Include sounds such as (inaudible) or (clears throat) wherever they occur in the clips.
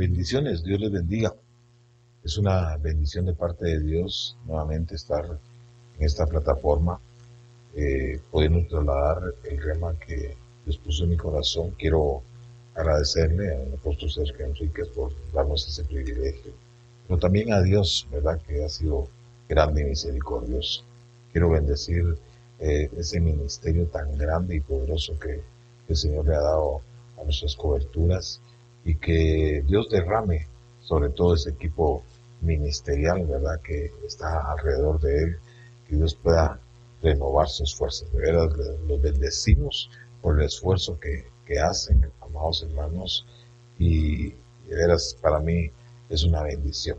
Bendiciones, Dios les bendiga. Es una bendición de parte de Dios nuevamente estar en esta plataforma, eh, pudiendo trasladar el rema que Dios puso en mi corazón. Quiero agradecerle al apóstol Sergio Enríquez por darnos ese privilegio, pero también a Dios, ¿verdad? Que ha sido grande y misericordioso. Quiero bendecir eh, ese ministerio tan grande y poderoso que el Señor le ha dado a nuestras coberturas y que Dios derrame sobre todo ese equipo ministerial, ¿verdad? Que está alrededor de él, que Dios pueda renovar sus fuerzas. De veras, los bendecimos por el esfuerzo que, hacen, amados hermanos, y de veras para mí es una bendición.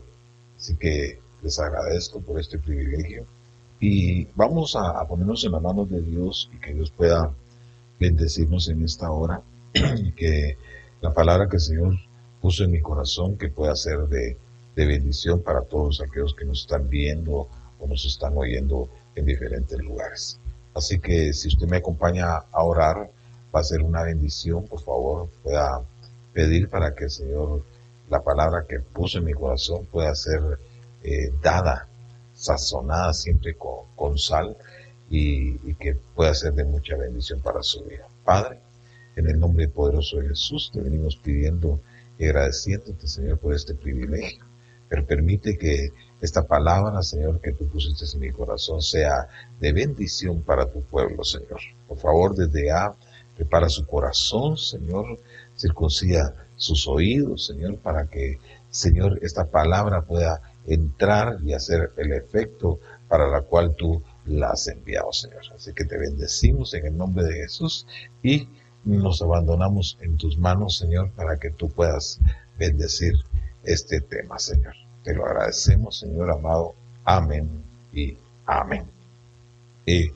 Así que les agradezco por este privilegio y vamos a, a ponernos en las manos de Dios y que Dios pueda bendecirnos en esta hora, (clears throat) que la palabra que el Señor puso en mi corazón que pueda ser de, bendición para todos aquellos que nos están viendo o nos están oyendo en diferentes lugares. Así que si usted me acompaña a orar, va a ser una bendición, por favor, pueda pedir para que el Señor, la palabra que puso en mi corazón pueda ser eh, dada, sazonada siempre con, sal y, y que pueda ser de mucha bendición para su vida. Padre, en el nombre poderoso de Jesús te venimos pidiendo y agradeciéndote, Señor, por este privilegio. Pero permite que esta palabra, Señor, que tú pusiste en mi corazón sea de bendición para tu pueblo, Señor. Por favor, desde A, prepara su corazón, Señor, circuncida sus oídos, Señor, para que, Señor, esta palabra pueda entrar y hacer el efecto para la cual tú la has enviado, Señor. Así que te bendecimos en el nombre de Jesús y nos abandonamos en tus manos, Señor, para que tú puedas bendecir este tema, Señor. Te lo agradecemos, Señor amado. Amén y amén. Y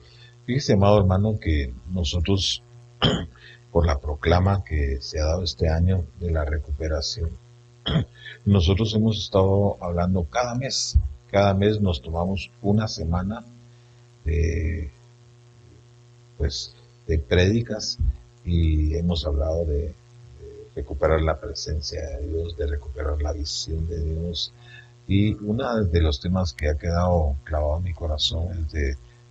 fíjese, amado hermano, que nosotros, (clears throat) por la proclama que se ha dado este año de la recuperación, (clears throat) nosotros hemos estado hablando cada mes. Cada mes nos tomamos una semana de, pues, de prédicas y hemos hablado de, recuperar la presencia de Dios, de recuperar la visión de Dios. Y uno de los temas que ha quedado clavado en mi corazón es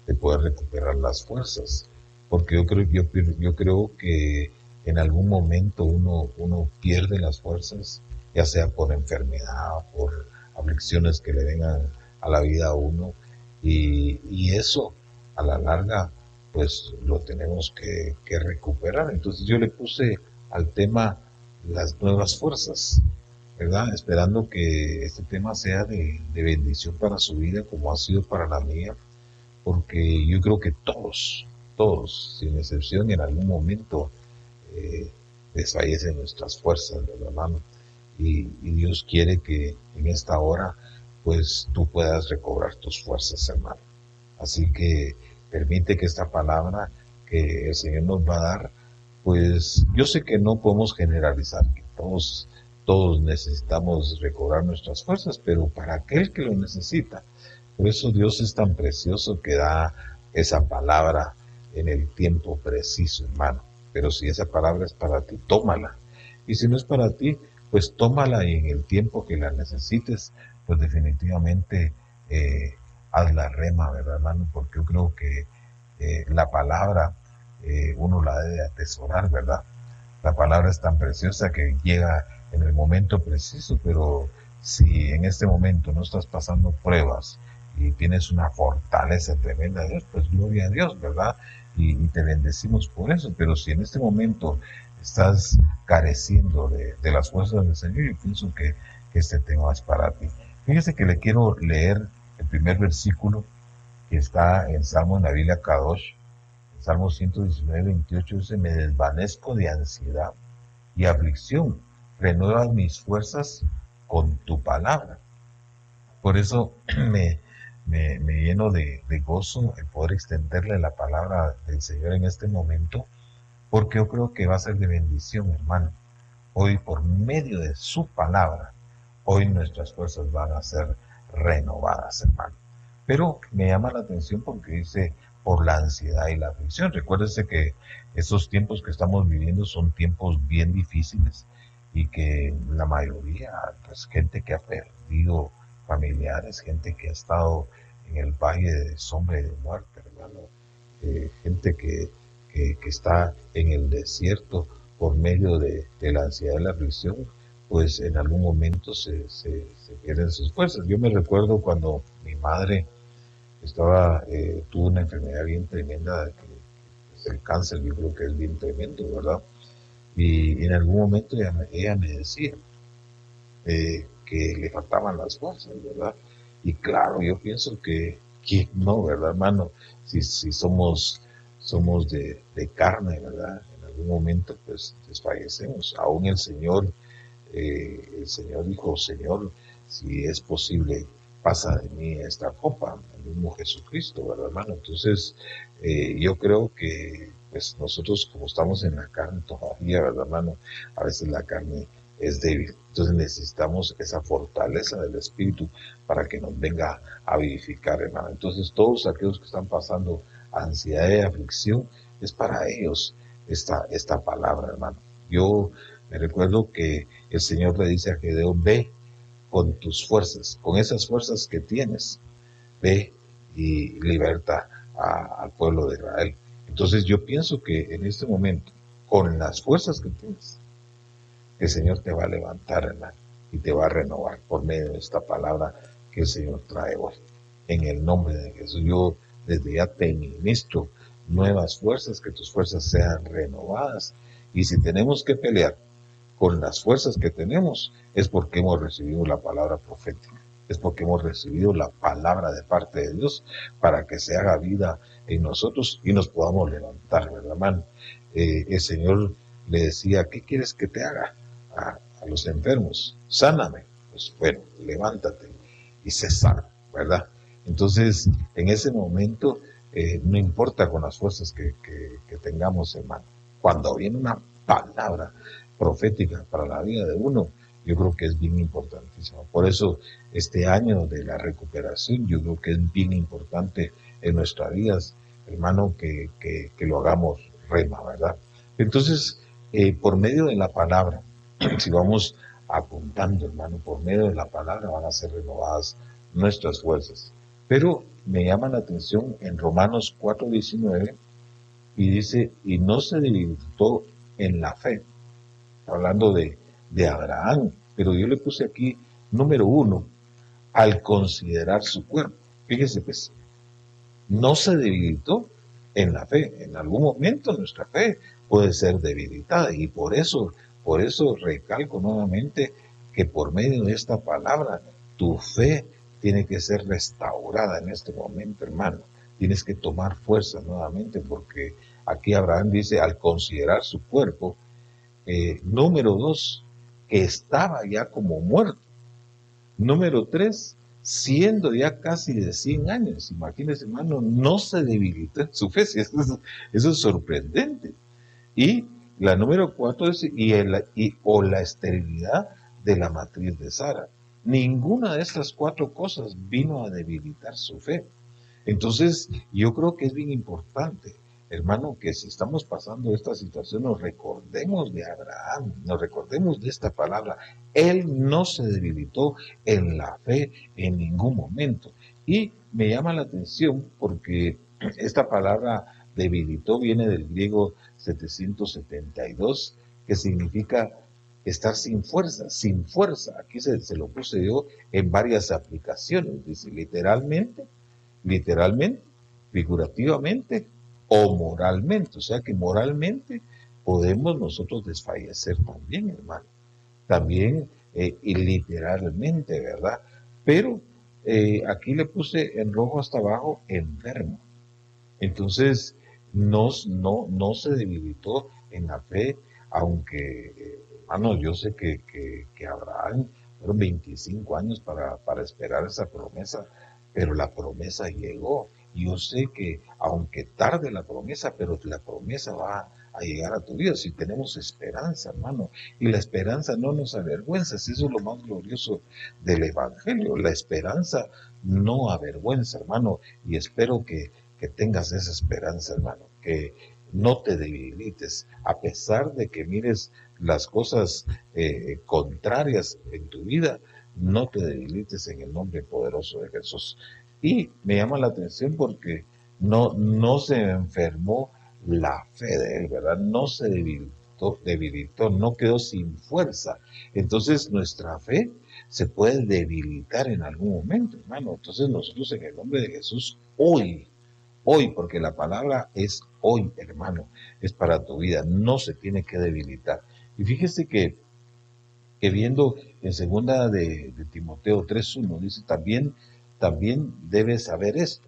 de, poder recuperar las fuerzas, porque yo creo, yo, yo creo que en algún momento uno, uno pierde las fuerzas, ya sea por enfermedad, por aflicciones que le vengan a la vida a uno, y, y eso a la larga pues lo tenemos que, recuperar. Entonces yo le puse al tema las nuevas fuerzas, ¿verdad? Esperando que este tema sea de, bendición para su vida como ha sido para la mía, porque yo creo que todos, todos, sin excepción, en algún momento eh, desfallecen nuestras fuerzas, hermano? Y, y Dios quiere que en esta hora, pues tú puedas recobrar tus fuerzas, hermano. Así que permite que esta palabra que el Señor nos va a dar, pues yo sé que no podemos generalizar, que todos, todos necesitamos recobrar nuestras fuerzas, pero para aquel que lo necesita, por eso Dios es tan precioso que da esa palabra en el tiempo preciso, hermano. Pero si esa palabra es para ti, tómala. Y si no es para ti, pues tómala y en el tiempo que la necesites, pues definitivamente eh, haz la rema, ¿verdad, hermano? Porque yo creo que eh, la palabra eh, uno la debe atesorar, ¿verdad? La palabra es tan preciosa que llega en el momento preciso, pero si en este momento no estás pasando pruebas y tienes una fortaleza tremenda Dios, pues gloria a Dios, ¿verdad? Y, te bendecimos por eso, pero si en este momento estás careciendo de, las fuerzas del Señor, yo pienso que este tema es para ti. Fíjese que le quiero leer el primer versículo que está en Salmo en la Biblia Kadosh, Salmo 119, 28, dice, me desvanezco de ansiedad y aflicción, renuevas mis fuerzas con tu palabra. Por eso (clears throat) me, me, lleno de, de, gozo el poder extenderle la palabra del Señor en este momento, porque yo creo que va a ser de bendición, hermano. Hoy, por medio de su palabra, hoy nuestras fuerzas van a ser renovadas, hermano. Pero me llama la atención porque dice por la ansiedad y la aflicción. Recuérdese que esos tiempos que estamos viviendo son tiempos bien difíciles y que la mayoría, pues gente que ha perdido familiares, gente que ha estado en el valle de sombra y de muerte, hermano, eh, gente que, que, está en el desierto por medio de, la ansiedad y la aflicción, pues en algún momento se, se, pierden sus fuerzas. Yo me recuerdo cuando mi madre estaba, eh, tuvo una enfermedad bien tremenda, que, el cáncer, yo creo que es bien tremendo, ¿verdad? Y en algún momento ella, me decía eh, que le faltaban las fuerzas, ¿verdad? Y claro, yo pienso que, que no, ¿verdad, hermano? Si, si somos, somos de, carne, ¿verdad? En algún momento, pues, desfallecemos. Aún el Señor, eh, el Señor dijo, Señor, si es posible, pasa de mí esta copa, el mismo Jesucristo, ¿verdad, hermano? Entonces, eh, yo creo que pues nosotros como estamos en la carne todavía, ¿verdad, hermano? A veces la carne es débil. Entonces necesitamos esa fortaleza del Espíritu para que nos venga a vivificar, hermano. Entonces todos aquellos que están pasando ansiedad y aflicción, es para ellos esta, esta palabra, hermano. Yo me recuerdo que el Señor le dice a Gedeón, ve con tus fuerzas, con esas fuerzas que tienes, ve y liberta al pueblo de Israel. Entonces yo pienso que en este momento, con las fuerzas que tienes, el Señor te va a levantar, y te va a renovar por medio de esta palabra que el Señor trae hoy. En el nombre de Jesús, yo desde ya te ministro nuevas fuerzas, que tus fuerzas sean renovadas. Y si tenemos que pelear con las fuerzas que tenemos, es porque hemos recibido la palabra profética es porque hemos recibido la palabra de parte de Dios para que se haga vida en nosotros y nos podamos levantar, ¿verdad, mano? Eh, el Señor le decía, ¿qué quieres que te haga a, los enfermos? Sáname. Pues bueno, levántate y se sana, ¿verdad? Entonces, en ese momento, eh, no importa con las fuerzas que, que tengamos, hermano, cuando viene una palabra profética para la vida de uno, yo creo que es bien importantísimo. Por eso este año de la recuperación, yo creo que es bien importante en nuestras vidas, hermano, que, lo hagamos rema, ¿verdad? Entonces, eh, por medio de la palabra, (clears throat) si vamos apuntando, hermano, por medio de la palabra van a ser renovadas nuestras fuerzas. Pero me llama la atención en Romanos 4:19 y dice, y no se debilitó en la fe, hablando de, de Abraham, pero yo le puse aquí número uno, al considerar su cuerpo. Fíjese pues, no se debilitó en la fe. En algún momento nuestra fe puede ser debilitada y por eso, por eso recalco nuevamente que por medio de esta palabra tu fe tiene que ser restaurada en este momento, hermano. Tienes que tomar fuerza nuevamente porque aquí Abraham dice al considerar su cuerpo, eh, número dos, que estaba ya como muerto. Número tres, siendo ya casi de 100 años. Imagínense, hermano, no se debilitó en su fe. (laughs) Eso es, sorprendente. Y la número cuatro es y, o la esterilidad de la matriz de Sara. Ninguna de estas cuatro cosas vino a debilitar su fe. Entonces, yo creo que es bien importante hermano, que si estamos pasando esta situación, nos recordemos de Abraham, nos recordemos de esta palabra. Él no se debilitó en la fe en ningún momento. Y me llama la atención porque esta palabra debilitó viene del griego 772, que significa estar sin fuerza, sin fuerza. Aquí se, se lo puse yo en varias aplicaciones. Dice literalmente, literalmente, figurativamente, o moralmente. O sea que moralmente podemos nosotros desfallecer también, hermano. También eh, y literalmente, ¿verdad? Pero eh, aquí le puse en rojo hasta abajo enfermo. Entonces, no, no, no se debilitó en la fe, aunque, eh, hermano, yo sé que, que, que Abraham fueron 25 años para, para esperar esa promesa, pero la promesa llegó yo sé que aunque tarde la promesa, pero la promesa va a llegar a tu vida si tenemos esperanza, hermano. Y la esperanza no nos avergüenza, eso es lo más glorioso del Evangelio. La esperanza no avergüenza, hermano. Y espero que, que tengas esa esperanza, hermano, que no te debilites, a pesar de que mires las cosas eh, contrarias en tu vida, no te debilites en el nombre poderoso de Jesús. Y me llama la atención porque no, no se enfermó la fe de él, ¿verdad? No se debilitó, debilitó, no quedó sin fuerza. Entonces nuestra fe se puede debilitar en algún momento, hermano. Entonces nosotros en el nombre de Jesús, hoy, hoy, porque la palabra es hoy, hermano, es para tu vida, no se tiene que debilitar. Y fíjese que, que viendo en segunda de, Timoteo 3.1, dice, también, también debes saber esto,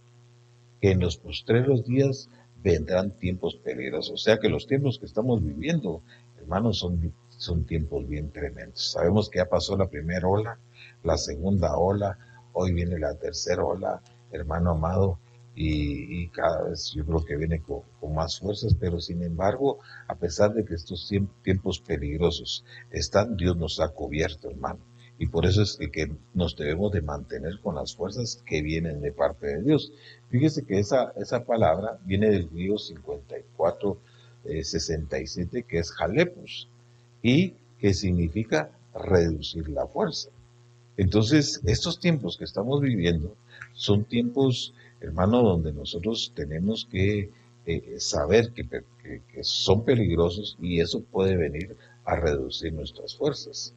que en los postreros días vendrán tiempos peligrosos. O sea que los tiempos que estamos viviendo, hermanos, son, son tiempos bien tremendos. Sabemos que ya pasó la primera ola, la segunda ola, hoy viene la tercera ola, hermano amado, y, cada vez yo creo que viene con, más fuerzas, pero sin embargo, a pesar de que estos tiempos peligrosos están, Dios nos ha cubierto, hermano. Y por eso es que nos debemos de mantener con las fuerzas que vienen de parte de Dios. Fíjese que esa, esa palabra viene del griego 54, 67, eh, que es jalepus, y que significa reducir la fuerza. Entonces, estos tiempos que estamos viviendo son tiempos hermano, donde nosotros tenemos que eh, saber que, son peligrosos y eso puede venir a reducir nuestras fuerzas.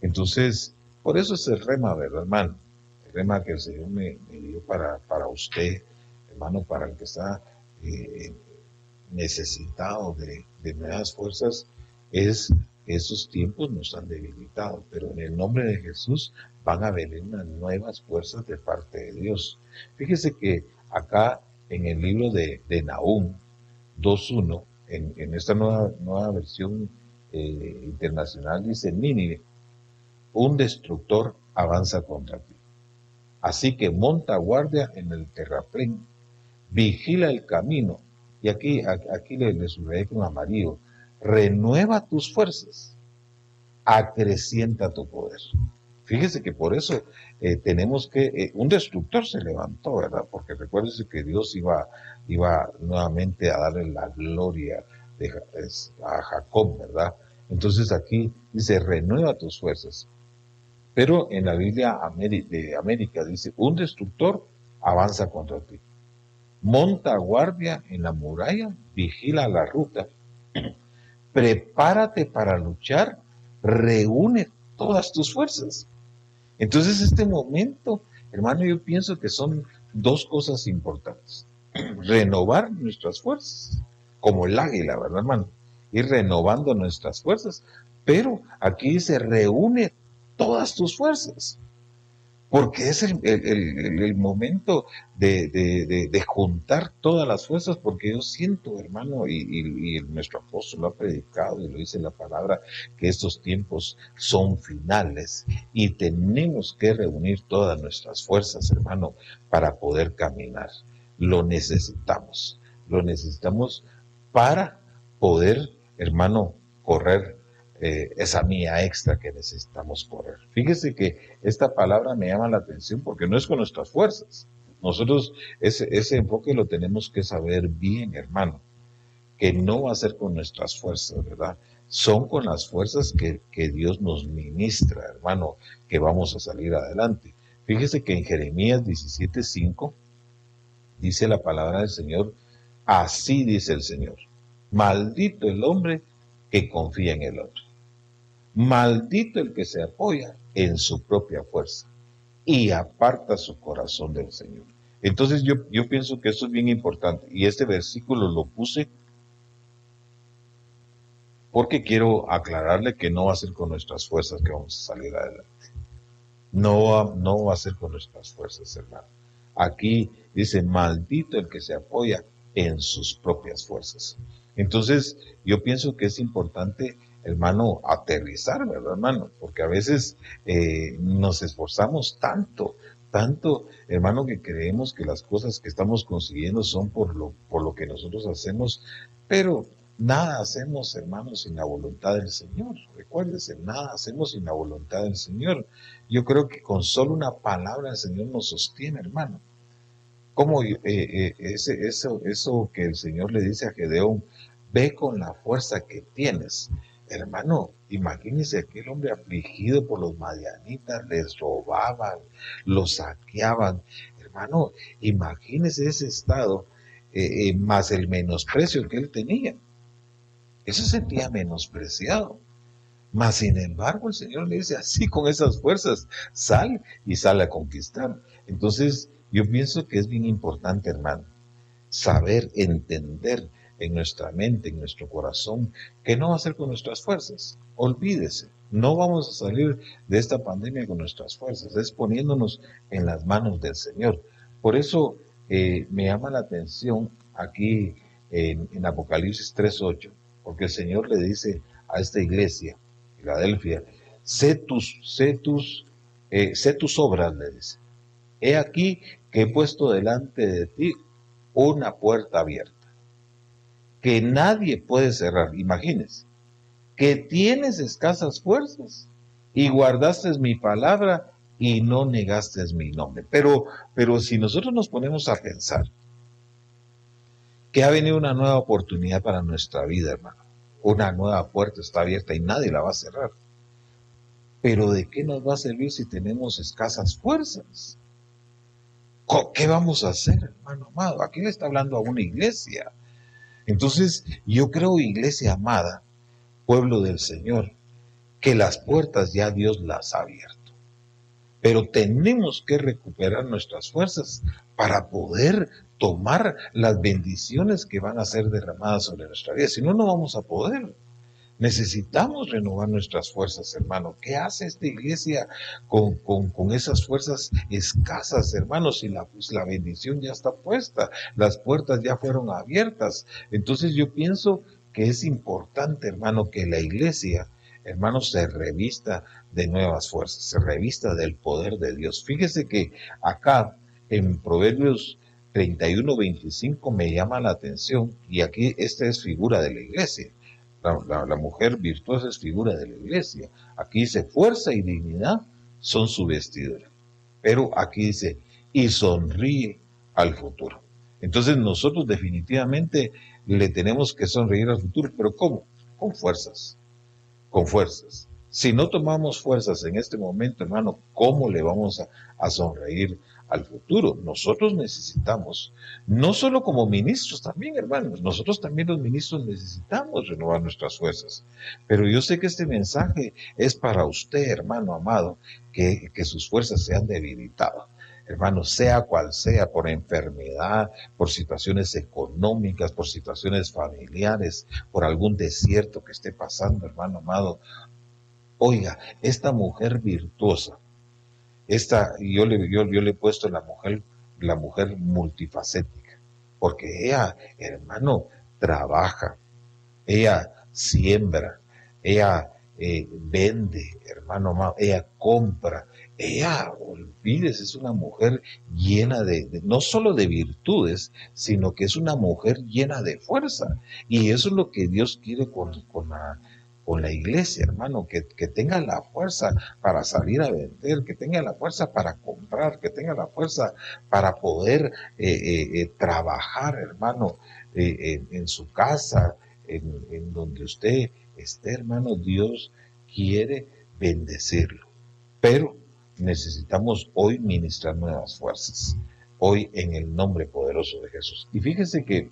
Entonces, por eso es el rema, ¿verdad, hermano? El rema que el Señor me, dio para, para usted, hermano, para el que está eh, necesitado de, de nuevas fuerzas, es esos tiempos nos han debilitado, pero en el nombre de Jesús van a venir unas nuevas fuerzas de parte de Dios. Fíjese que acá en el libro de, de Nahum 2.1, en, en, esta nueva, nueva versión eh, internacional, dice Nínive, un destructor avanza contra ti. Así que monta guardia en el terraplén, vigila el camino, y aquí, aquí le, le subrayé con amarillo, renueva tus fuerzas, acrecienta tu poder. Fíjese que por eso eh, tenemos que, eh, un destructor se levantó, ¿verdad? Porque recuérdese que Dios iba, iba nuevamente a darle la gloria a Jacob, ¿verdad? Entonces aquí dice, renueva tus fuerzas. Pero en la Biblia de América dice, un destructor avanza contra ti. Monta guardia en la muralla, vigila la ruta. (clears throat) Prepárate para luchar, reúne todas tus fuerzas. Entonces este momento, hermano, yo pienso que son dos cosas importantes. (clears throat) Renovar nuestras fuerzas, como el águila, ¿verdad, hermano? Ir renovando nuestras fuerzas. Pero aquí se reúne todas tus fuerzas porque es el, momento de, juntar todas las fuerzas, porque yo siento, hermano, y, nuestro apóstol lo ha predicado y lo dice la palabra, que estos tiempos son finales y tenemos que reunir todas nuestras fuerzas, hermano, para poder caminar. Lo necesitamos, lo necesitamos para poder, hermano, correr eh, esa mía extra que necesitamos correr. Fíjese que esta palabra me llama la atención porque no es con nuestras fuerzas. Nosotros ese, ese enfoque lo tenemos que saber bien, hermano, que no va a ser con nuestras fuerzas, ¿verdad? Son con las fuerzas que, que Dios nos ministra, hermano, que vamos a salir adelante. Fíjese que en Jeremías 17:5 dice la palabra del Señor, así dice el Señor, maldito el hombre que confía en el otro. Maldito el que se apoya en su propia fuerza y aparta su corazón del Señor. Entonces yo, yo pienso que eso es bien importante y este versículo lo puse porque quiero aclararle que no va a ser con nuestras fuerzas que vamos a salir adelante. No va, no va a ser con nuestras fuerzas, hermano. Aquí dice, maldito el que se apoya en sus propias fuerzas. Entonces, yo pienso que es importante hermano, aterrizar, ¿verdad, hermano? Porque a veces eh, nos esforzamos tanto, tanto, hermano, que creemos que las cosas que estamos consiguiendo son por lo, por lo que nosotros hacemos, pero nada hacemos, hermano, sin la voluntad del Señor. Recuérdese, nada hacemos sin la voluntad del Señor. Yo creo que con solo una palabra el Señor nos sostiene, hermano. Como eh, eh, ese, eso, eso que el Señor le dice a Gedeón, ve con la fuerza que tienes hermano, imagínese aquel hombre afligido por los madianitas, les robaban, los saqueaban. Hermano, imagínese ese estado, eh, eh, más el menosprecio que él tenía. Eso sentía menospreciado. Mas sin embargo el Señor le dice, así con esas fuerzas, sal y sale a conquistar. Entonces yo pienso que es bien importante, hermano, saber, entender en nuestra mente, en nuestro corazón, que no va a ser con nuestras fuerzas. Olvídese, no vamos a salir de esta pandemia con nuestras fuerzas, es poniéndonos en las manos del Señor. Por eso eh, me llama la atención aquí en, en Apocalipsis 3.8, porque el Señor le dice a esta iglesia, Filadelfia, sé tus, sé tus, eh, sé tus obras, le dice. He aquí que he puesto delante de ti una puerta abierta, que nadie puede cerrar, imagínese, que tienes escasas fuerzas y guardaste mi palabra y no negaste mi nombre. Pero, pero si nosotros nos ponemos a pensar que ha venido una nueva oportunidad para nuestra vida, hermano, una nueva puerta está abierta y nadie la va a cerrar. Pero ¿de qué nos va a servir si tenemos escasas fuerzas? ¿Qué vamos a hacer, hermano amado? Aquí le está hablando a una iglesia. Entonces, yo creo, iglesia amada, pueblo del Señor, que las puertas ya Dios las ha abierto. Pero tenemos que recuperar nuestras fuerzas para poder tomar las bendiciones que van a ser derramadas sobre nuestra vida. Si no, no vamos a poder. Necesitamos renovar nuestras fuerzas, hermano. ¿Qué hace esta iglesia con, esas fuerzas escasas, hermanos? Si la, pues, la bendición ya está puesta, las puertas ya fueron abiertas. Entonces yo pienso que es importante, hermano, que la iglesia, hermano, se revista de nuevas fuerzas, se revista del poder de Dios. Fíjese que acá en Proverbios 31-25 me llama la atención y aquí esta es figura de la iglesia. La, mujer virtuosa es figura de la iglesia. Aquí dice fuerza y dignidad son su vestidura. Pero aquí dice y sonríe al futuro. Entonces nosotros definitivamente le tenemos que sonreír al futuro, pero ¿cómo? Con fuerzas, con fuerzas. Si no tomamos fuerzas en este momento, hermano, ¿cómo le vamos a, a sonreír al futuro. Nosotros necesitamos, no solo como ministros también, hermanos, nosotros también los ministros necesitamos renovar nuestras fuerzas. Pero yo sé que este mensaje es para usted, hermano amado, que, que sus fuerzas se han debilitado. Hermano, sea cual sea, por enfermedad, por situaciones económicas, por situaciones familiares, por algún desierto que esté pasando, hermano amado. Oiga, esta mujer virtuosa, esta, yo le, yo, le he puesto la mujer, la mujer multifacética, porque ella, hermano, trabaja, ella siembra, ella eh, vende, hermano, ella compra, ella, olvides, es una mujer llena de, no solo de virtudes, sino que es una mujer llena de fuerza. Y eso es lo que Dios quiere con, con la con la iglesia, hermano, que, tenga la fuerza para salir a vender, que tenga la fuerza para comprar, que tenga la fuerza para poder eh, eh, eh, trabajar, hermano, en, su casa, en, en donde usted esté, hermano, Dios quiere bendecirlo. Pero necesitamos hoy ministrar nuevas fuerzas, hoy en el nombre poderoso de Jesús. Y fíjese que,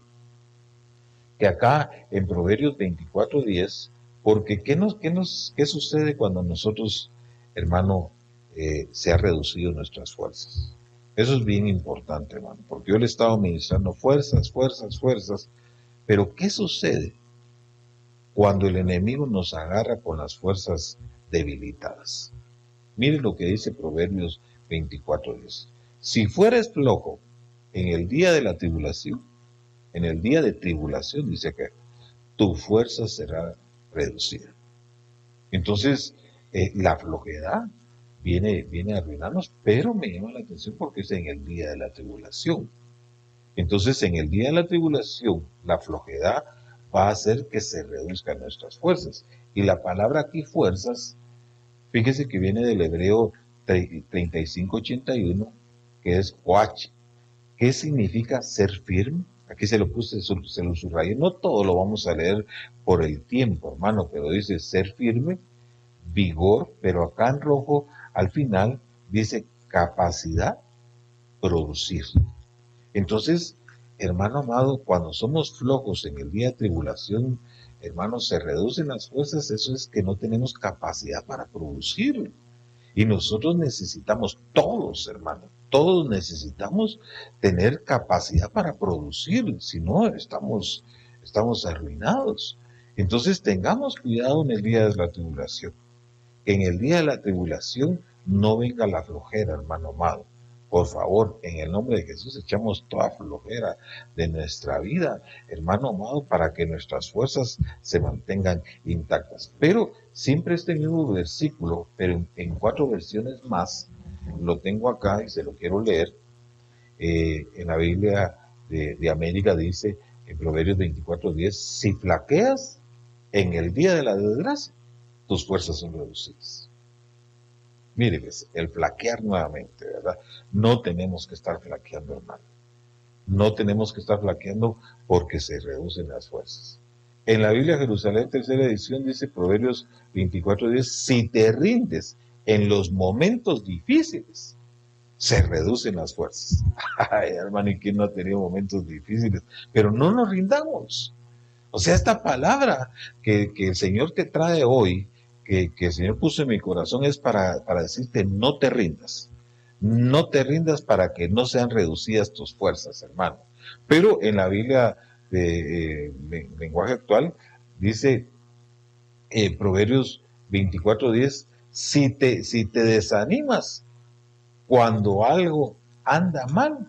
que acá en Proverbios 24.10 porque ¿qué, nos, qué, nos, qué sucede cuando nosotros, hermano, eh, se ha reducido nuestras fuerzas? Eso es bien importante, hermano, porque yo le he estado ministrando fuerzas, fuerzas, fuerzas, pero ¿qué sucede cuando el enemigo nos agarra con las fuerzas debilitadas? Mire lo que dice Proverbios 24.10. Si fueres flojo en el día de la tribulación, en el día de tribulación, dice que tu fuerza será reducida. Entonces, eh, la flojedad viene, viene a arruinarnos, pero me llama la atención porque es en el día de la tribulación. Entonces, en el día de la tribulación, la flojedad va a hacer que se reduzcan nuestras fuerzas. Y la palabra aquí, fuerzas, fíjese que viene del hebreo 3581, que es coach. ¿Qué significa ser firme, Aquí se lo puse, se lo subrayé. No todo lo vamos a leer por el tiempo, hermano, pero dice ser firme, vigor, pero acá en rojo, al final, dice capacidad, producir. Entonces, hermano amado, cuando somos flojos en el día de tribulación, hermano, se reducen las fuerzas, eso es que no tenemos capacidad para producir. Y nosotros necesitamos todos, hermano, todos necesitamos tener capacidad para producir, si no estamos, estamos arruinados. Entonces tengamos cuidado en el día de la tribulación. En el día de la tribulación no venga la flojera, hermano amado. Por favor, en el nombre de Jesús echamos toda flojera de nuestra vida, hermano amado, para que nuestras fuerzas se mantengan intactas. Pero siempre este mismo versículo, pero en, cuatro versiones más, lo tengo acá y se lo quiero leer. Eh, en la Biblia de, de América dice, en Proverbios 24:10, si flaqueas en el día de la desgracia, tus fuerzas son reducidas. Mire, el flaquear nuevamente, ¿verdad? No tenemos que estar flaqueando, hermano. No tenemos que estar flaqueando porque se reducen las fuerzas. En la Biblia Jerusalén, tercera edición, dice Proverbios 24:10, si te rindes en los momentos difíciles, se reducen las fuerzas. (laughs) Ay, hermano, ¿y quién no ha tenido momentos difíciles? Pero no nos rindamos. O sea, esta palabra que, el Señor te trae hoy que, el Señor puso en mi corazón es para, decirte no te rindas. No te rindas para que no sean reducidas tus fuerzas, hermano. Pero en la Biblia de, eh, lenguaje actual dice en Proverbios 24:10, si te, si te desanimas cuando algo anda mal,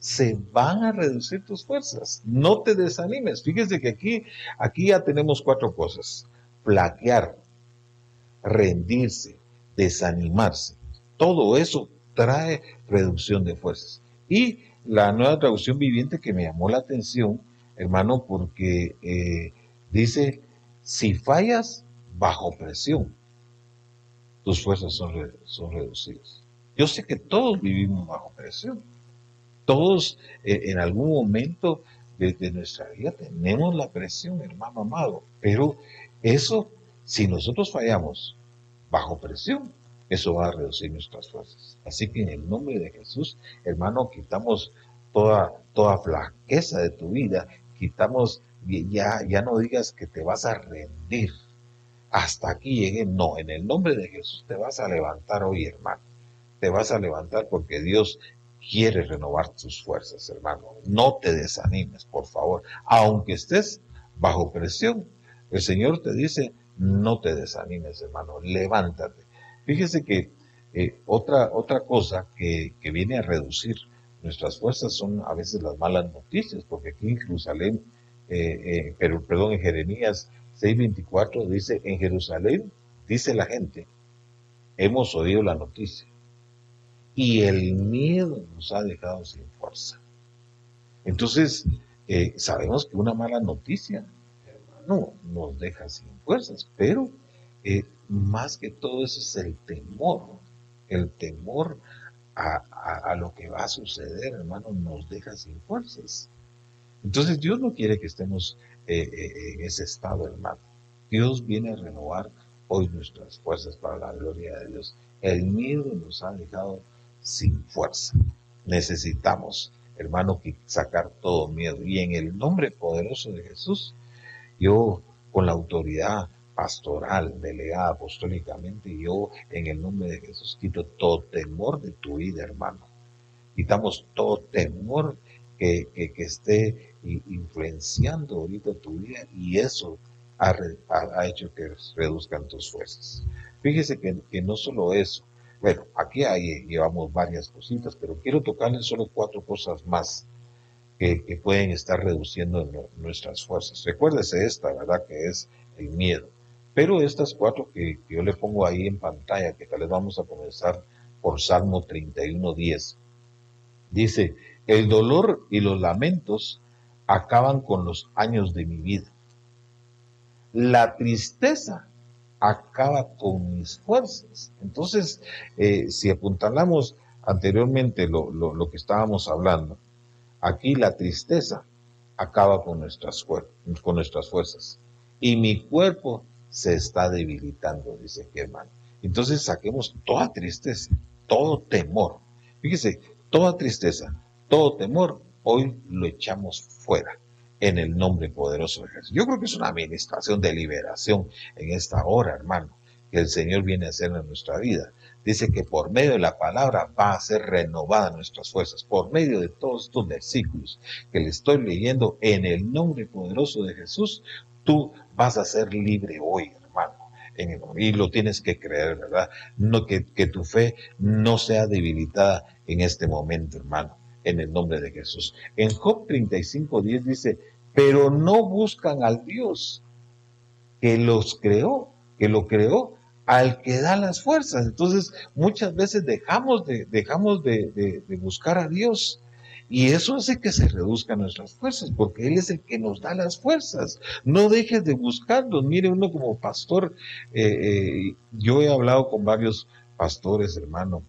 se van a reducir tus fuerzas. No te desanimes. Fíjese que aquí, aquí ya tenemos cuatro cosas. Plaquear, rendirse, desanimarse. Todo eso trae reducción de fuerzas. Y la nueva traducción viviente que me llamó la atención, hermano, porque eh, dice, si fallas bajo presión, tus fuerzas son, son reducidas. Yo sé que todos vivimos bajo presión. Todos eh, en algún momento de, de, nuestra vida tenemos la presión, hermano amado. Pero eso si nosotros fallamos bajo presión, eso va a reducir nuestras fuerzas. Así que en el nombre de Jesús, hermano, quitamos toda, toda flaqueza de tu vida, quitamos, ya, ya no digas que te vas a rendir. Hasta aquí llegué. No, en el nombre de Jesús te vas a levantar hoy, hermano. Te vas a levantar porque Dios quiere renovar tus fuerzas, hermano. No te desanimes, por favor. Aunque estés bajo presión, el Señor te dice, no te desanimes, hermano, levántate. Fíjese que eh, otra, otra cosa que, viene a reducir nuestras fuerzas son a veces las malas noticias, porque aquí en Jerusalén, eh, eh, pero perdón, en Jeremías 6:24 dice, en Jerusalén, dice la gente, hemos oído la noticia y el miedo nos ha dejado sin fuerza. Entonces, sabemos que una mala noticia no nos deja sin fuerzas, pero eh, más que todo eso es el temor, el temor a, lo que va a suceder, hermano, nos deja sin fuerzas. Entonces Dios no quiere que estemos eh, eh, en ese estado, hermano. Dios viene a renovar hoy nuestras fuerzas para la gloria de Dios. El miedo nos ha dejado sin fuerza. Necesitamos, hermano, sacar todo miedo. Y en el nombre poderoso de Jesús, yo, con la autoridad pastoral, delegada apostólicamente, yo en el nombre de Jesús quito todo temor de tu vida, hermano. Quitamos todo temor que, esté influenciando ahorita tu vida y eso ha, hecho que reduzcan tus fuerzas. Fíjese que, que no solo eso, bueno, aquí hay, llevamos varias cositas, pero quiero tocarles solo cuatro cosas más que, pueden estar reduciendo nuestras fuerzas. Recuérdese esta, ¿verdad? Que es el miedo. Pero estas cuatro que, yo le pongo ahí en pantalla, que tal vez vamos a comenzar por Salmo 31.10. Dice, el dolor y los lamentos acaban con los años de mi vida. La tristeza acaba con mis fuerzas. Entonces, eh, si apuntalamos anteriormente lo, lo, que estábamos hablando, Aquí la tristeza acaba con nuestras, con nuestras fuerzas. Y mi cuerpo se está debilitando, dice hermano. Entonces saquemos toda tristeza, todo temor. Fíjese, toda tristeza, todo temor, hoy lo echamos fuera en el nombre poderoso de Jesús. Yo creo que es una administración de liberación en esta hora, hermano, que el Señor viene a hacer en nuestra vida. Dice que por medio de la palabra va a ser renovada nuestras fuerzas, por medio de todos estos versículos que le estoy leyendo en el nombre poderoso de Jesús, tú vas a ser libre hoy, hermano. y lo tienes que creer, ¿verdad? No, que tu fe no sea debilitada en este momento, hermano, en el nombre de Jesús. En Job 35, 10 dice, pero no buscan al Dios que los creó, que lo creó, al que da las fuerzas. Entonces, muchas veces dejamos de, dejamos de, buscar a Dios. Y eso hace que se reduzcan nuestras fuerzas, porque Él es el que nos da las fuerzas. No dejes de buscarlos. Mire, uno como pastor, eh, eh, yo he hablado con varios pastores, hermano,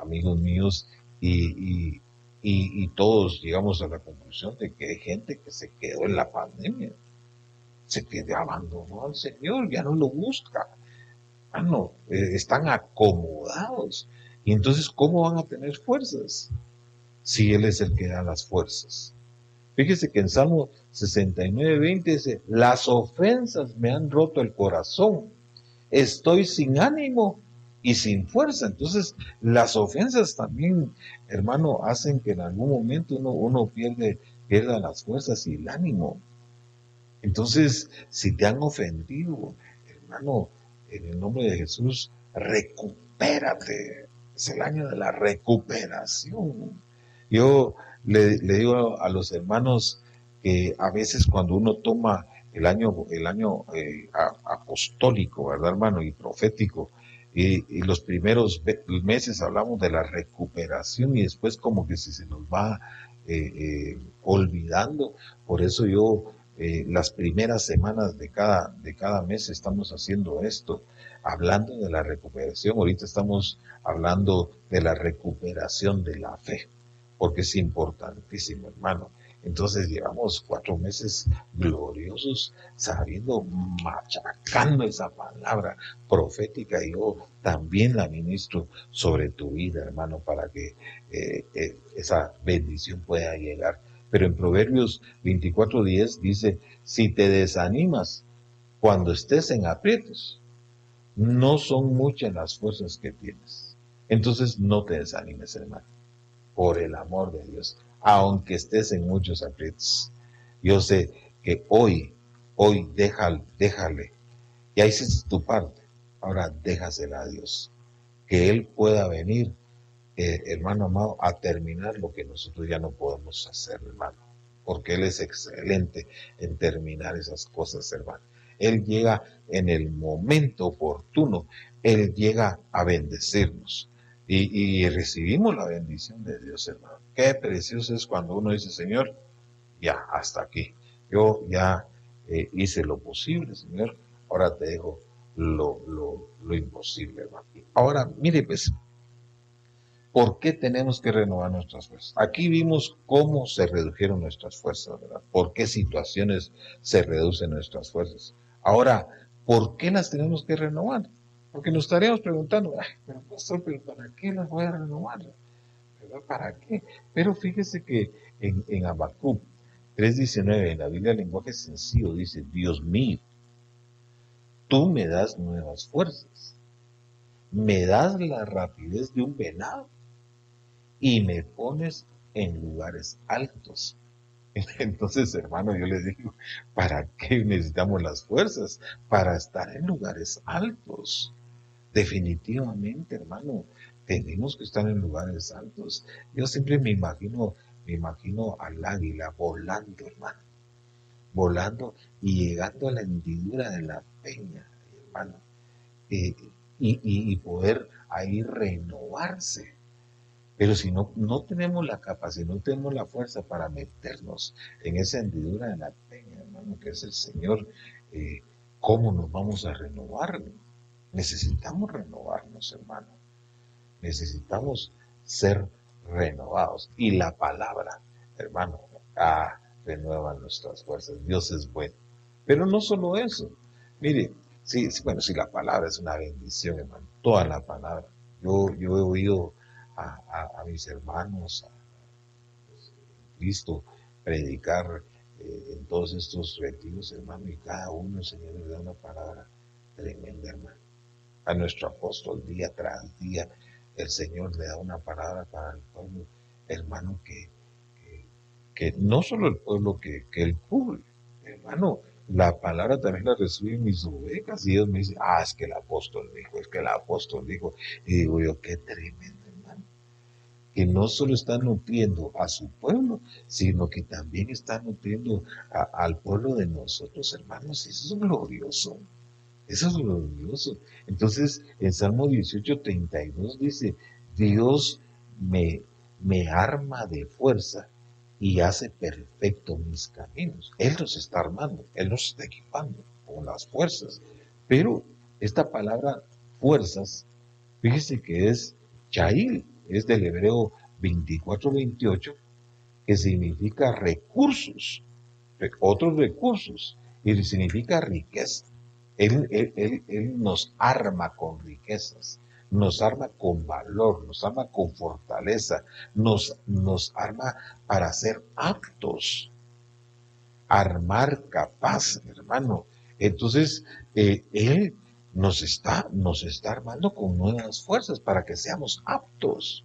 amigos míos, y, y, todos llegamos a la conclusión de que hay gente que se quedó en la pandemia, se quedó abandonó al Señor, ya no lo busca, ah, no, eh, están acomodados. Y entonces, ¿cómo van a tener fuerzas? Si Él es el que da las fuerzas. Fíjese que en Salmo 69, 20 dice, las ofensas me han roto el corazón, estoy sin ánimo y sin fuerza. Entonces, las ofensas también, hermano, hacen que en algún momento uno, uno pierde, pierda las fuerzas y el ánimo. Entonces, si te han ofendido, hermano, en el nombre de Jesús, recupérate. Es el año de la recuperación. Yo le, digo a los hermanos que a veces cuando uno toma el año, el año eh, apostólico, ¿verdad, hermano? Y profético, y, los primeros meses hablamos de la recuperación y después como que si se nos va eh, eh, olvidando. Por eso yo eh, las primeras semanas de cada, de cada mes estamos haciendo esto, hablando de la recuperación. Ahorita estamos hablando de la recuperación de la fe, porque es importantísimo, hermano. Entonces llevamos cuatro meses gloriosos sabiendo, machacando esa palabra profética yo también la ministro sobre tu vida, hermano, para que eh, eh, esa bendición pueda llegar. Pero en Proverbios 24.10 dice, si te desanimas cuando estés en aprietos, no son muchas las fuerzas que tienes. Entonces no te desanimes, hermano, por el amor de Dios aunque estés en muchos aprietos. Yo sé que hoy, hoy déjale, déjale. Ya hiciste tu parte, ahora déjasela a Dios. Que Él pueda venir, eh, hermano amado, a terminar lo que nosotros ya no podemos hacer, hermano. Porque Él es excelente en terminar esas cosas, hermano. Él llega en el momento oportuno, Él llega a bendecirnos. Y, recibimos la bendición de Dios, hermano. Qué precioso es cuando uno dice, Señor, ya, hasta aquí. Yo ya eh, hice lo posible, Señor. Ahora te dejo lo, lo, imposible, hermano. Ahora, mire, pues, ¿por qué tenemos que renovar nuestras fuerzas? Aquí vimos cómo se redujeron nuestras fuerzas, ¿verdad? ¿Por qué situaciones se reducen nuestras fuerzas? Ahora, ¿por qué las tenemos que renovar? Porque nos estaríamos preguntando, Ay, pero pastor, pero ¿para qué las voy a renovar? ¿Para qué? Pero fíjese que en, en 3.19, en la Biblia lenguaje sencillo, dice, Dios mío, tú me das nuevas fuerzas, me das la rapidez de un venado y me pones en lugares altos. (laughs) Entonces, hermano, yo les digo, ¿para qué necesitamos las fuerzas? Para estar en lugares altos. Definitivamente, hermano, tenemos que estar en lugares altos. Yo siempre me imagino, me imagino al águila volando, hermano, volando y llegando a la hendidura de la peña, hermano, eh, y, poder ahí renovarse. Pero si no, no tenemos la capacidad, no tenemos la fuerza para meternos en esa hendidura de la peña, hermano, que es el Señor, eh, ¿cómo nos vamos a renovar? Necesitamos renovarnos, hermano. Necesitamos ser renovados. Y la palabra, hermano, renueva nuestras fuerzas. Dios es bueno. Pero no solo eso. Mire, sí, bueno, si la palabra es una bendición, hermano, toda la palabra. Yo, yo he oído a, mis hermanos, a, Cristo, predicar eh, en todos estos retiros, hermano, y cada uno Señor le da una palabra tremenda, hermano. A nuestro apóstol día tras día, el Señor le da una palabra para el pueblo, hermano, que, que, no solo el pueblo, que, que el pueblo, hermano, la palabra también la reciben mis ovejas y Dios me dice, ah, es que el apóstol dijo, es que el apóstol dijo, y digo yo, qué tremendo, hermano, que no solo está nutriendo a su pueblo, sino que también está nutriendo al pueblo de nosotros, hermanos, eso es glorioso. Eso es glorioso. Entonces, en Salmo 18, 32 dice, Dios me, me arma de fuerza y hace perfecto mis caminos. Él nos está armando, Él nos está equipando con las fuerzas. Pero esta palabra fuerzas, fíjese que es chail, es del hebreo 24-28, que significa recursos, otros recursos, y significa riqueza. Él, él, él, nos arma con riquezas, nos arma con valor, nos arma con fortaleza, nos, nos arma para ser aptos, armar capaz, hermano. Entonces, eh, Él nos está, nos está armando con nuevas fuerzas para que seamos aptos.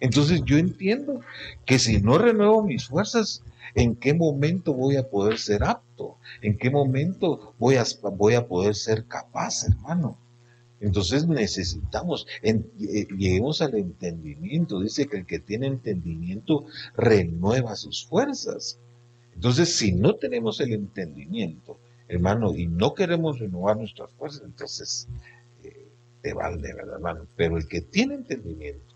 Entonces yo entiendo que si no renuevo mis fuerzas, ¿en qué momento voy a poder ser apto? ¿En qué momento voy a, poder ser capaz, hermano? Entonces necesitamos, eh, lleguemos al entendimiento. Dice que el que tiene entendimiento renueva sus fuerzas. Entonces, si no tenemos el entendimiento, hermano, y no queremos renovar nuestras fuerzas, entonces eh, te vale, ¿verdad, hermano? Pero el que tiene entendimiento,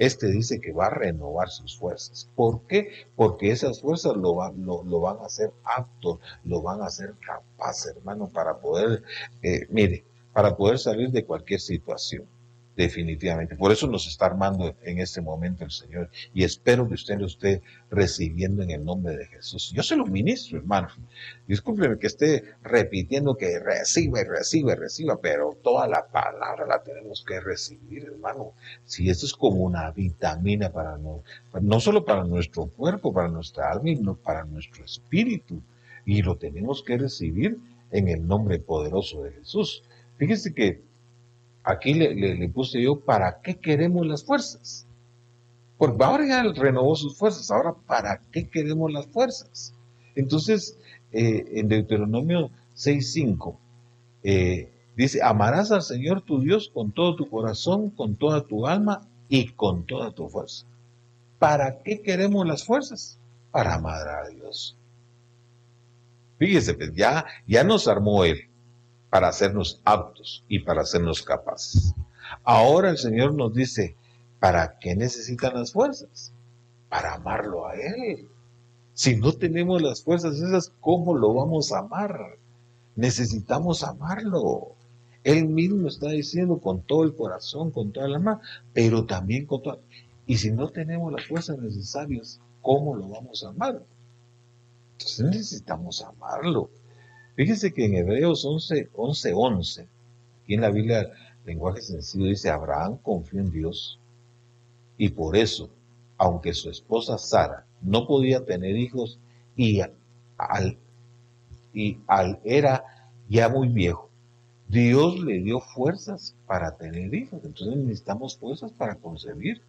este dice que va a renovar sus fuerzas. ¿Por qué? Porque esas fuerzas lo van, lo, van a hacer apto, lo van a hacer capaz, hermano, para poder, eh, mire, para poder salir de cualquier situación definitivamente. Por eso nos está armando en este momento el Señor y espero que usted lo esté recibiendo en el nombre de Jesús. Yo se lo ministro, hermano. Discúlpeme que esté repitiendo que recibe, recibe, reciba, pero toda la palabra la tenemos que recibir, hermano. Si esto es como una vitamina para no, no solo para nuestro cuerpo, para nuestra alma, sino para nuestro espíritu. Y lo tenemos que recibir en el nombre poderoso de Jesús. Fíjese que aquí le, puse yo, ¿para qué queremos las fuerzas? Porque ahora ya renovó sus fuerzas, ahora ¿para qué queremos las fuerzas? Entonces, eh, en Deuteronomio 6.5, eh, dice, amarás al Señor tu Dios con todo tu corazón, con toda tu alma y con toda tu fuerza. ¿Para qué queremos las fuerzas? Para amar a Dios. Fíjese, pues ya, ya nos armó Él para hacernos aptos y para hacernos capaces. Ahora el Señor nos dice, ¿para qué necesitan las fuerzas? Para amarlo a Él. Si no tenemos las fuerzas esas, ¿cómo lo vamos a amar? Necesitamos amarlo. Él mismo está diciendo con todo el corazón, con toda la alma, pero también con toda... Y si no tenemos las fuerzas necesarias, ¿cómo lo vamos a amar? Entonces necesitamos amarlo. Fíjese que en Hebreos 11, 11, 11, aquí en la Biblia, lenguaje sencillo, dice, Abraham confió en Dios y por eso, aunque su esposa Sara no podía tener hijos y al, y al era ya muy viejo, Dios le dio fuerzas para tener hijos. Entonces necesitamos fuerzas para concebir.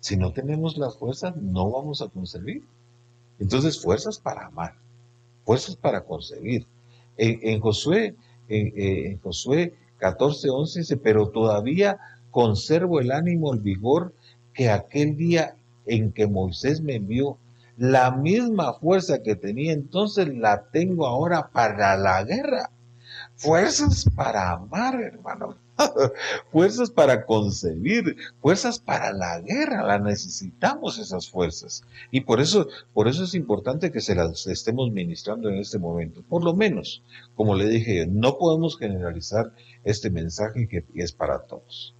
Si no tenemos las fuerzas, no vamos a concebir. Entonces, fuerzas para amar fuerzas para conseguir. En, Josué, en, en Josué 14, 11 dice, pero todavía conservo el ánimo, el vigor que aquel día en que Moisés me envió, la misma fuerza que tenía entonces la tengo ahora para la guerra. Fuerzas para amar, hermano. (laughs) fuerzas para concebir, fuerzas para la guerra, la necesitamos esas fuerzas. Y por eso, por eso es importante que se las estemos ministrando en este momento. Por lo menos, como le dije, no podemos generalizar este mensaje que es para todos.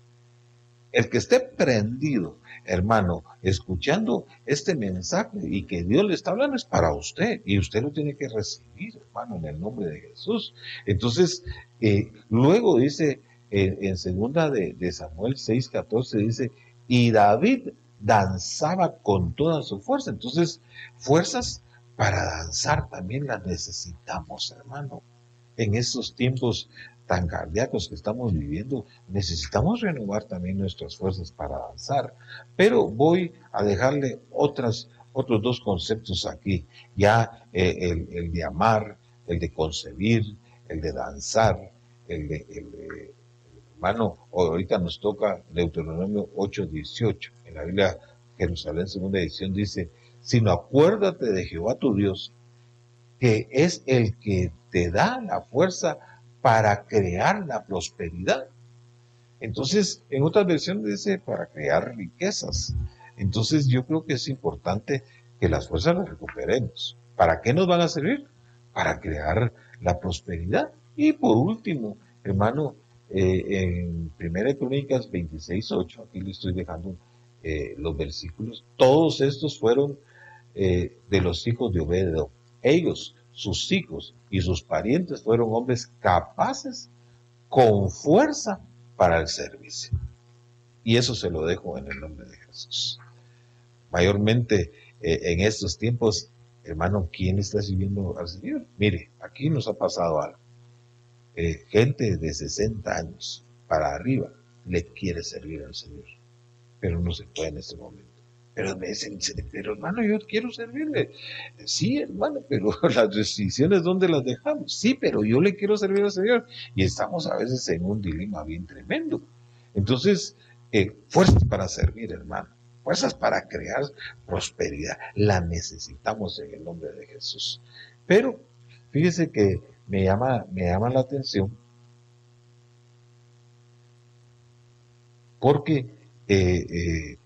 El que esté prendido, hermano, escuchando este mensaje y que Dios le está hablando es para usted y usted lo tiene que recibir, hermano, en el nombre de Jesús. Entonces, eh, luego dice en segunda de, de Samuel 6:14 dice, y David danzaba con toda su fuerza. Entonces, fuerzas para danzar también las necesitamos, hermano. En estos tiempos tan cardíacos que estamos viviendo, necesitamos renovar también nuestras fuerzas para danzar. Pero voy a dejarle otras, otros dos conceptos aquí. Ya eh, el, de amar, el de concebir, el de danzar, el de, el hermano, ahorita nos toca Deuteronomio 8:18. En la Biblia Jerusalén, segunda edición, dice, sino acuérdate de Jehová tu Dios, que es el que te da la fuerza para crear la prosperidad. Entonces, en otras versiones dice para crear riquezas. Entonces, yo creo que es importante que las fuerzas las recuperemos. ¿Para qué nos van a servir? Para crear la prosperidad. Y por último, hermano, eh, en Primera Crónicas 26.8, aquí le estoy dejando eh, los versículos, todos estos fueron eh, de los hijos de Obedo. Ellos, sus hijos y sus parientes fueron hombres capaces con fuerza para el servicio. Y eso se lo dejo en el nombre de Jesús. Mayormente en estos tiempos, hermano, ¿quién está sirviendo al Señor? Mire, aquí nos ha pasado algo. Gente de 60 años para arriba le quiere servir al Señor pero no se puede en este momento. Pero me dicen, pero hermano, yo quiero servirle. Sí, hermano, pero (laughs) las decisiones, ¿dónde las dejamos? Sí, pero yo le quiero servir al Señor. Y estamos a veces en un dilema bien tremendo. Entonces, eh, fuerzas para servir, hermano. Fuerzas para crear prosperidad. La necesitamos en el nombre de Jesús. Pero, fíjese que me llama, me llama la atención porque eh, eh,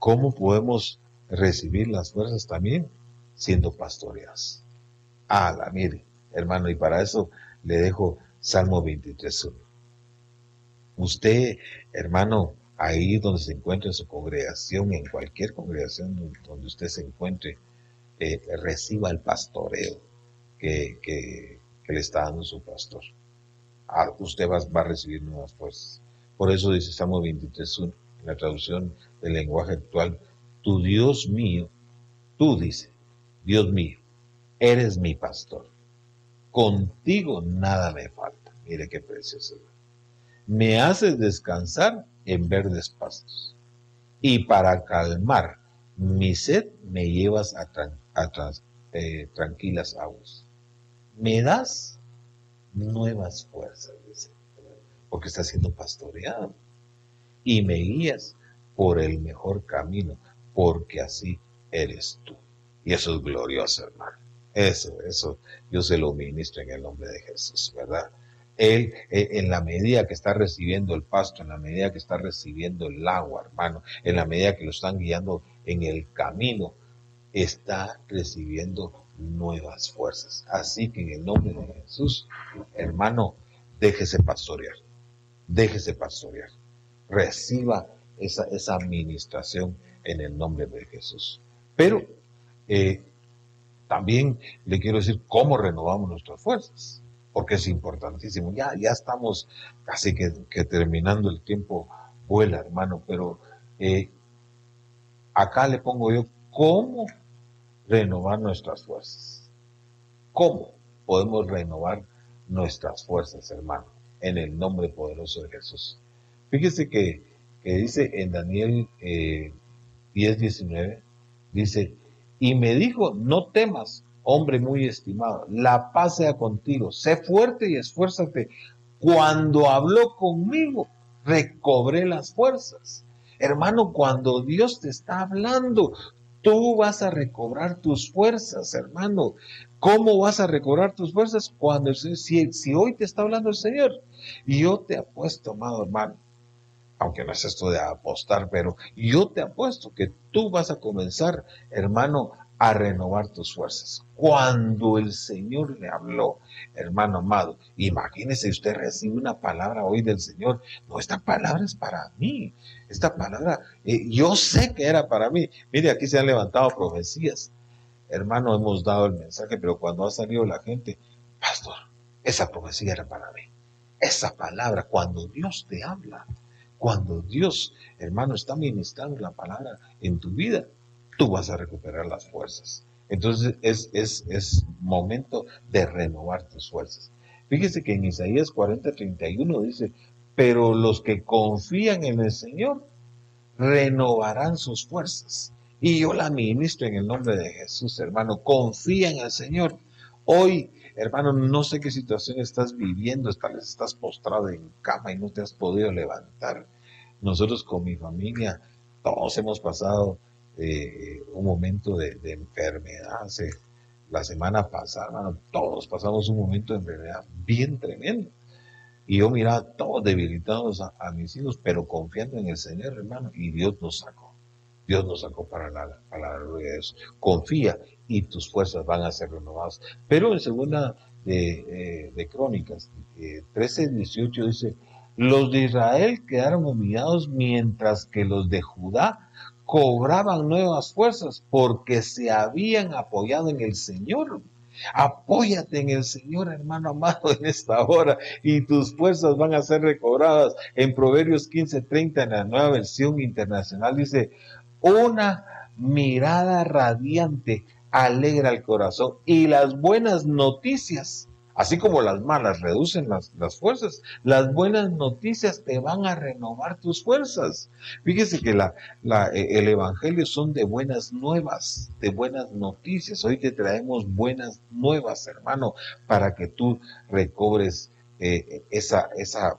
cómo podemos recibir las fuerzas también siendo pastoreadas. Ah, la mire, hermano, y para eso le dejo Salmo 23.1. Usted, hermano, ahí donde se encuentre en su congregación, en cualquier congregación donde usted se encuentre, eh, reciba el pastoreo que, que, le está dando su pastor. Ah, usted va, a recibir nuevas fuerzas. Por eso dice Salmo 23.1 la traducción del lenguaje actual, tu Dios mío, tú dice, Dios mío, eres mi pastor. Contigo nada me falta. Mire qué precioso. Me haces descansar en verdes pastos. Y para calmar mi sed me llevas a, eh, tranquilas aguas. Me das nuevas fuerzas, dice, porque está siendo pastoreado y me guías por el mejor camino, porque así eres tú. Y eso es glorioso, hermano. Eso, eso, yo se lo ministro en el nombre de Jesús, ¿verdad? Él, eh, en la medida que está recibiendo el pasto, en la medida que está recibiendo el agua, hermano, en la medida que lo están guiando en el camino, está recibiendo nuevas fuerzas. Así que en el nombre de Jesús, hermano, déjese pastorear, déjese pastorear reciba esa, esa administración en el nombre de Jesús. Pero eh, también le quiero decir cómo renovamos nuestras fuerzas, porque es importantísimo. Ya, ya estamos casi que, terminando el tiempo, vuela hermano, pero eh, acá le pongo yo cómo renovar nuestras fuerzas. ¿Cómo podemos renovar nuestras fuerzas, hermano? En el nombre poderoso de Jesús. Fíjese que, dice en Daniel eh, 10, 19, dice, y me dijo, no temas, hombre muy estimado, la paz sea contigo, sé fuerte y esfuérzate. Cuando habló conmigo, recobré las fuerzas. Hermano, cuando Dios te está hablando, tú vas a recobrar tus fuerzas, hermano. ¿Cómo vas a recobrar tus fuerzas? Cuando si, si hoy te está hablando el Señor. Yo te apuesto, amado hermano, aunque no es esto de apostar, pero yo te apuesto que tú vas a comenzar, hermano, a renovar tus fuerzas. Cuando el Señor le habló, hermano amado, imagínese usted recibe una palabra hoy del Señor. No, esta palabra es para mí. Esta palabra, eh, yo sé que era para mí. Mire, aquí se han levantado profecías. Hermano, hemos dado el mensaje, pero cuando ha salido la gente, pastor, esa profecía era para mí. Esa palabra, cuando Dios te habla, cuando Dios, hermano, está ministrando la palabra en tu vida, tú vas a recuperar las fuerzas. Entonces es, es, es momento de renovar tus fuerzas. Fíjese que en Isaías 40, 31 dice, pero los que confían en el Señor renovarán sus fuerzas. Y yo la ministro en el nombre de Jesús, hermano. Confía en el Señor. Hoy, hermano, no sé qué situación estás viviendo. Tal vez estás postrado en cama y no te has podido levantar. Nosotros con mi familia, todos hemos pasado eh, un momento de, enfermedad. la semana pasada, todos pasamos un momento de enfermedad bien tremendo. Y yo miraba todos debilitados a, mis hijos, pero confiando en el Señor, hermano, y Dios nos sacó. Dios nos sacó para la, para gloria de Dios. Confía y tus fuerzas van a ser renovadas. Pero en segunda de, eh, Crónicas, 13, eh, 18 dice, los de Israel quedaron humillados mientras que los de Judá cobraban nuevas fuerzas porque se habían apoyado en el Señor. Apóyate en el Señor, hermano amado, en esta hora, y tus fuerzas van a ser recobradas. En Proverbios 15:30, en la nueva versión internacional, dice: Una mirada radiante alegra el corazón, y las buenas noticias Así como las malas reducen las, fuerzas, las buenas noticias te van a renovar tus fuerzas. Fíjese que la, eh, el Evangelio son de buenas nuevas, de buenas noticias. Hoy te traemos buenas nuevas, hermano, para que tú recobres eh, esa, esa,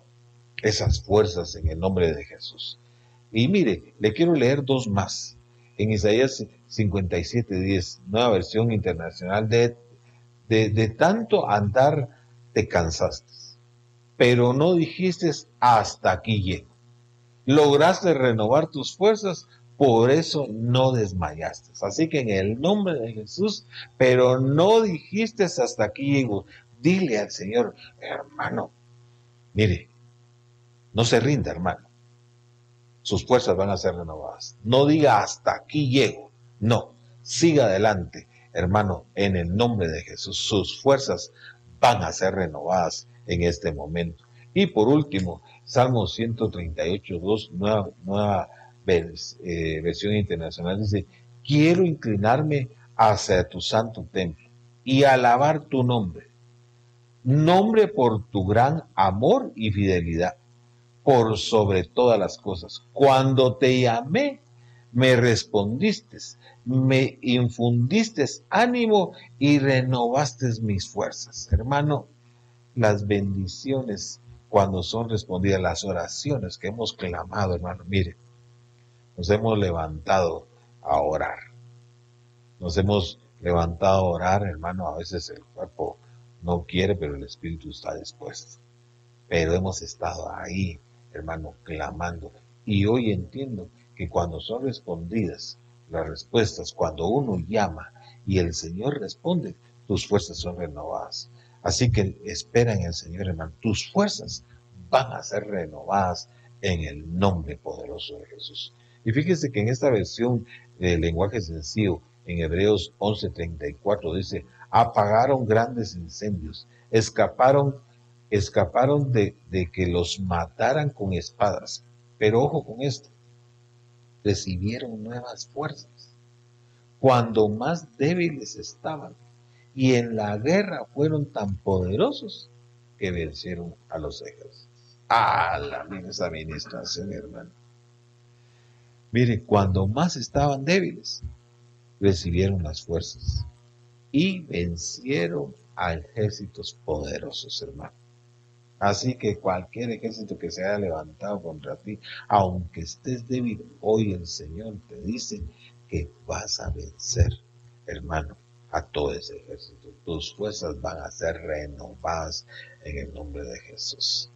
esas fuerzas en el nombre de Jesús. Y mire, le quiero leer dos más. En Isaías 57.10, nueva versión internacional de de, tanto andar te cansaste, pero no dijiste hasta aquí llego. Lograste renovar tus fuerzas, por eso no desmayaste. Así que en el nombre de Jesús, pero no dijiste hasta aquí llego. Dile al Señor, hermano, mire, no se rinda, hermano. Sus fuerzas van a ser renovadas. No diga hasta aquí llego. No, siga adelante hermano, en el nombre de Jesús, sus fuerzas van a ser renovadas en este momento. Y por último, Salmo 138, 2, nueva, nueva eh, versión internacional, dice, quiero inclinarme hacia tu santo templo y alabar tu nombre. Nombre por tu gran amor y fidelidad, por sobre todas las cosas. Cuando te llamé, me respondiste, me infundiste ánimo y renovaste mis fuerzas. Hermano, las bendiciones cuando son respondidas, las oraciones que hemos clamado, hermano, mire, nos hemos levantado a orar. Nos hemos levantado a orar, hermano, a veces el cuerpo no quiere, pero el espíritu está dispuesto. Pero hemos estado ahí, hermano, clamando. Y hoy entiendo que cuando son respondidas las respuestas, cuando uno llama y el Señor responde, tus fuerzas son renovadas. Así que espera en el Señor, hermano. Tus fuerzas van a ser renovadas en el nombre poderoso de Jesús. Y fíjese que en esta versión del lenguaje sencillo, en Hebreos 11:34, dice, apagaron grandes incendios, escaparon, escaparon de, de que los mataran con espadas. Pero ojo con esto, recibieron nuevas fuerzas, cuando más débiles estaban, y en la guerra fueron tan poderosos que vencieron a los ejércitos. Ah, la misma administración, hermano. Mire, cuando más estaban débiles, recibieron las fuerzas y vencieron a ejércitos poderosos, hermano. Así que cualquier ejército que se haya levantado contra ti, aunque estés débil, hoy el Señor te dice que vas a vencer, hermano, a todo ese ejército. Tus fuerzas van a ser renovadas en el nombre de Jesús.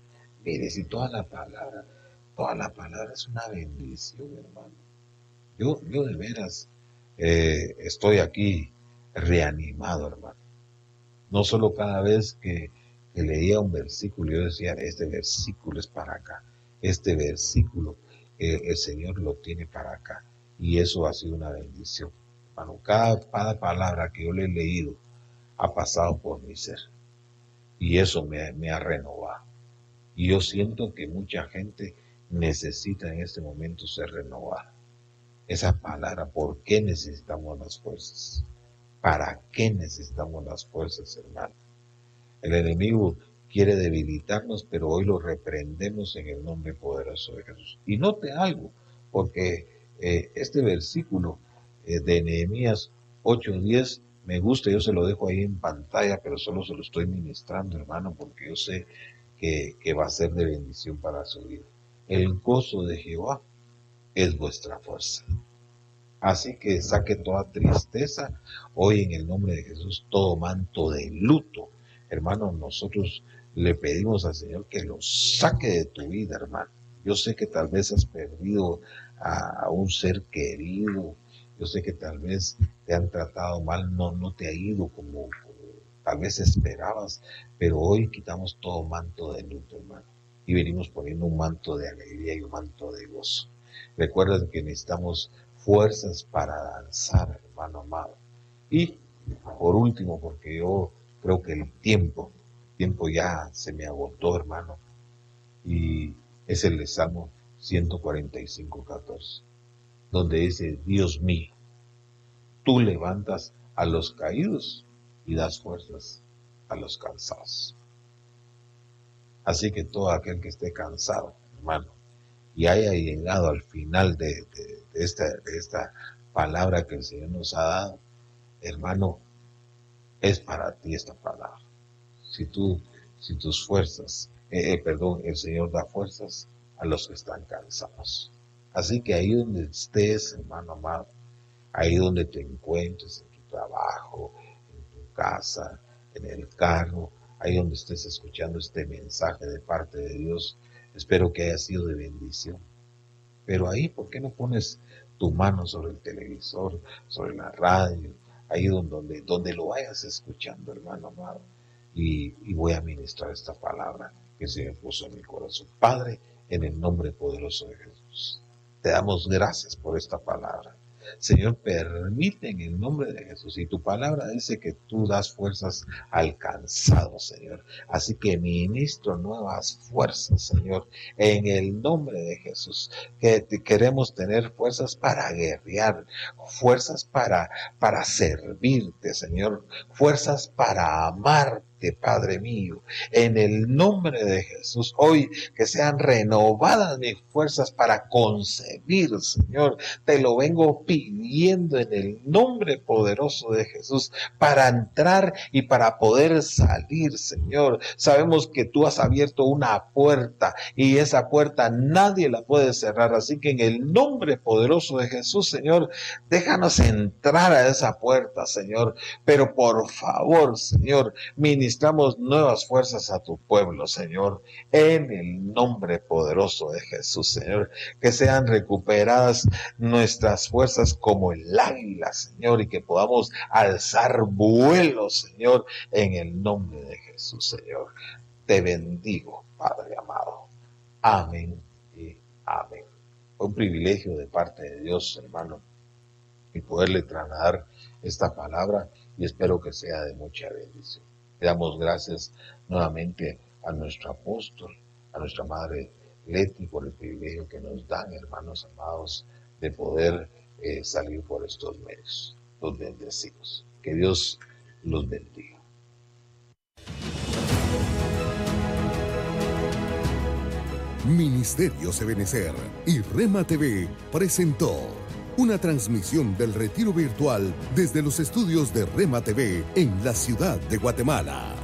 Mire, si toda la palabra, toda la palabra es una bendición, hermano. Yo, yo de veras, eh, estoy aquí reanimado, hermano. No solo cada vez que, leía un versículo, yo decía, este versículo es para acá, este versículo eh, el Señor lo tiene para acá. Y eso ha sido una bendición. Hermano, cada, cada palabra que yo le he leído ha pasado por mi ser. Y eso me, me ha renovado. Y yo siento que mucha gente necesita en este momento ser renovada. Esa palabra, ¿por qué necesitamos las fuerzas? ¿Para qué necesitamos las fuerzas, hermano? El enemigo quiere debilitarnos, pero hoy lo reprendemos en el nombre poderoso de Jesús. Y note algo, porque eh, este versículo eh, de Nehemías 8:10 me gusta, yo se lo dejo ahí en pantalla, pero solo se lo estoy ministrando, hermano, porque yo sé que, que va a ser de bendición para su vida. El gozo de Jehová es vuestra fuerza. Así que saque toda tristeza hoy en el nombre de Jesús, todo manto de luto. Hermano, nosotros le pedimos al Señor que lo saque de tu vida, hermano. Yo sé que tal vez has perdido a, un ser querido. Yo sé que tal vez te han tratado mal, no, no te ha ido como, tal vez esperabas, pero hoy quitamos todo manto de luto, hermano. Y venimos poniendo un manto de alegría y un manto de gozo. Recuerden que necesitamos fuerzas para danzar, hermano amado. Y por último, porque yo creo que el tiempo, el tiempo ya se me agotó, hermano, y es el de Salmo 145, 14, donde dice, Dios mío, tú levantas a los caídos y das fuerzas a los cansados. Así que todo aquel que esté cansado, hermano, y haya llegado al final de, esta, esta palabra que el Señor nos ha dado, hermano, es para ti esta palabra. Si tú, si tus fuerzas, eh, eh, perdón, el Señor da fuerzas a los que están cansados. Así que ahí donde estés, hermano amado, ahí donde te encuentres, en tu trabajo, en tu casa, en el carro, ahí donde estés escuchando este mensaje de parte de Dios, Espero que haya sido de bendición. Pero ahí, ¿por qué no pones tu mano sobre el televisor, sobre la radio, ahí donde, donde lo vayas escuchando, hermano amado? Y, y voy a ministrar esta palabra que se me puso en mi corazón. Padre, en el nombre poderoso de Jesús, te damos gracias por esta palabra. Señor, permite en el nombre de Jesús. Y tu palabra dice que tú das fuerzas al cansado, Señor. Así que ministro nuevas fuerzas, Señor, en el nombre de Jesús. Que queremos tener fuerzas para guerrear, fuerzas para, para servirte, Señor, fuerzas para amarte Padre mío, en el nombre de Jesús, hoy que sean renovadas mis fuerzas para concebir, Señor, te lo vengo pidiendo en el nombre poderoso de Jesús, para entrar y para poder salir, Señor. Sabemos que tú has abierto una puerta y esa puerta nadie la puede cerrar, así que en el nombre poderoso de Jesús, Señor, déjanos entrar a esa puerta, Señor, pero por favor, Señor, Ministramos nuevas fuerzas a tu pueblo, Señor, en el nombre poderoso de Jesús, Señor. Que sean recuperadas nuestras fuerzas como el águila, Señor, y que podamos alzar vuelo, Señor, en el nombre de Jesús, Señor. Te bendigo, Padre amado. Amén y amén. Fue un privilegio de parte de Dios, hermano, y poderle trasladar esta palabra y espero que sea de mucha bendición. Le damos gracias nuevamente a nuestro apóstol, a nuestra madre Leti por el privilegio que nos dan, hermanos amados, de poder eh, salir por estos medios. Los bendecimos. Que Dios los bendiga. Ministerio Sebenecer y Rema TV presentó una transmisión del retiro virtual desde los estudios de Rema TV en la ciudad de Guatemala.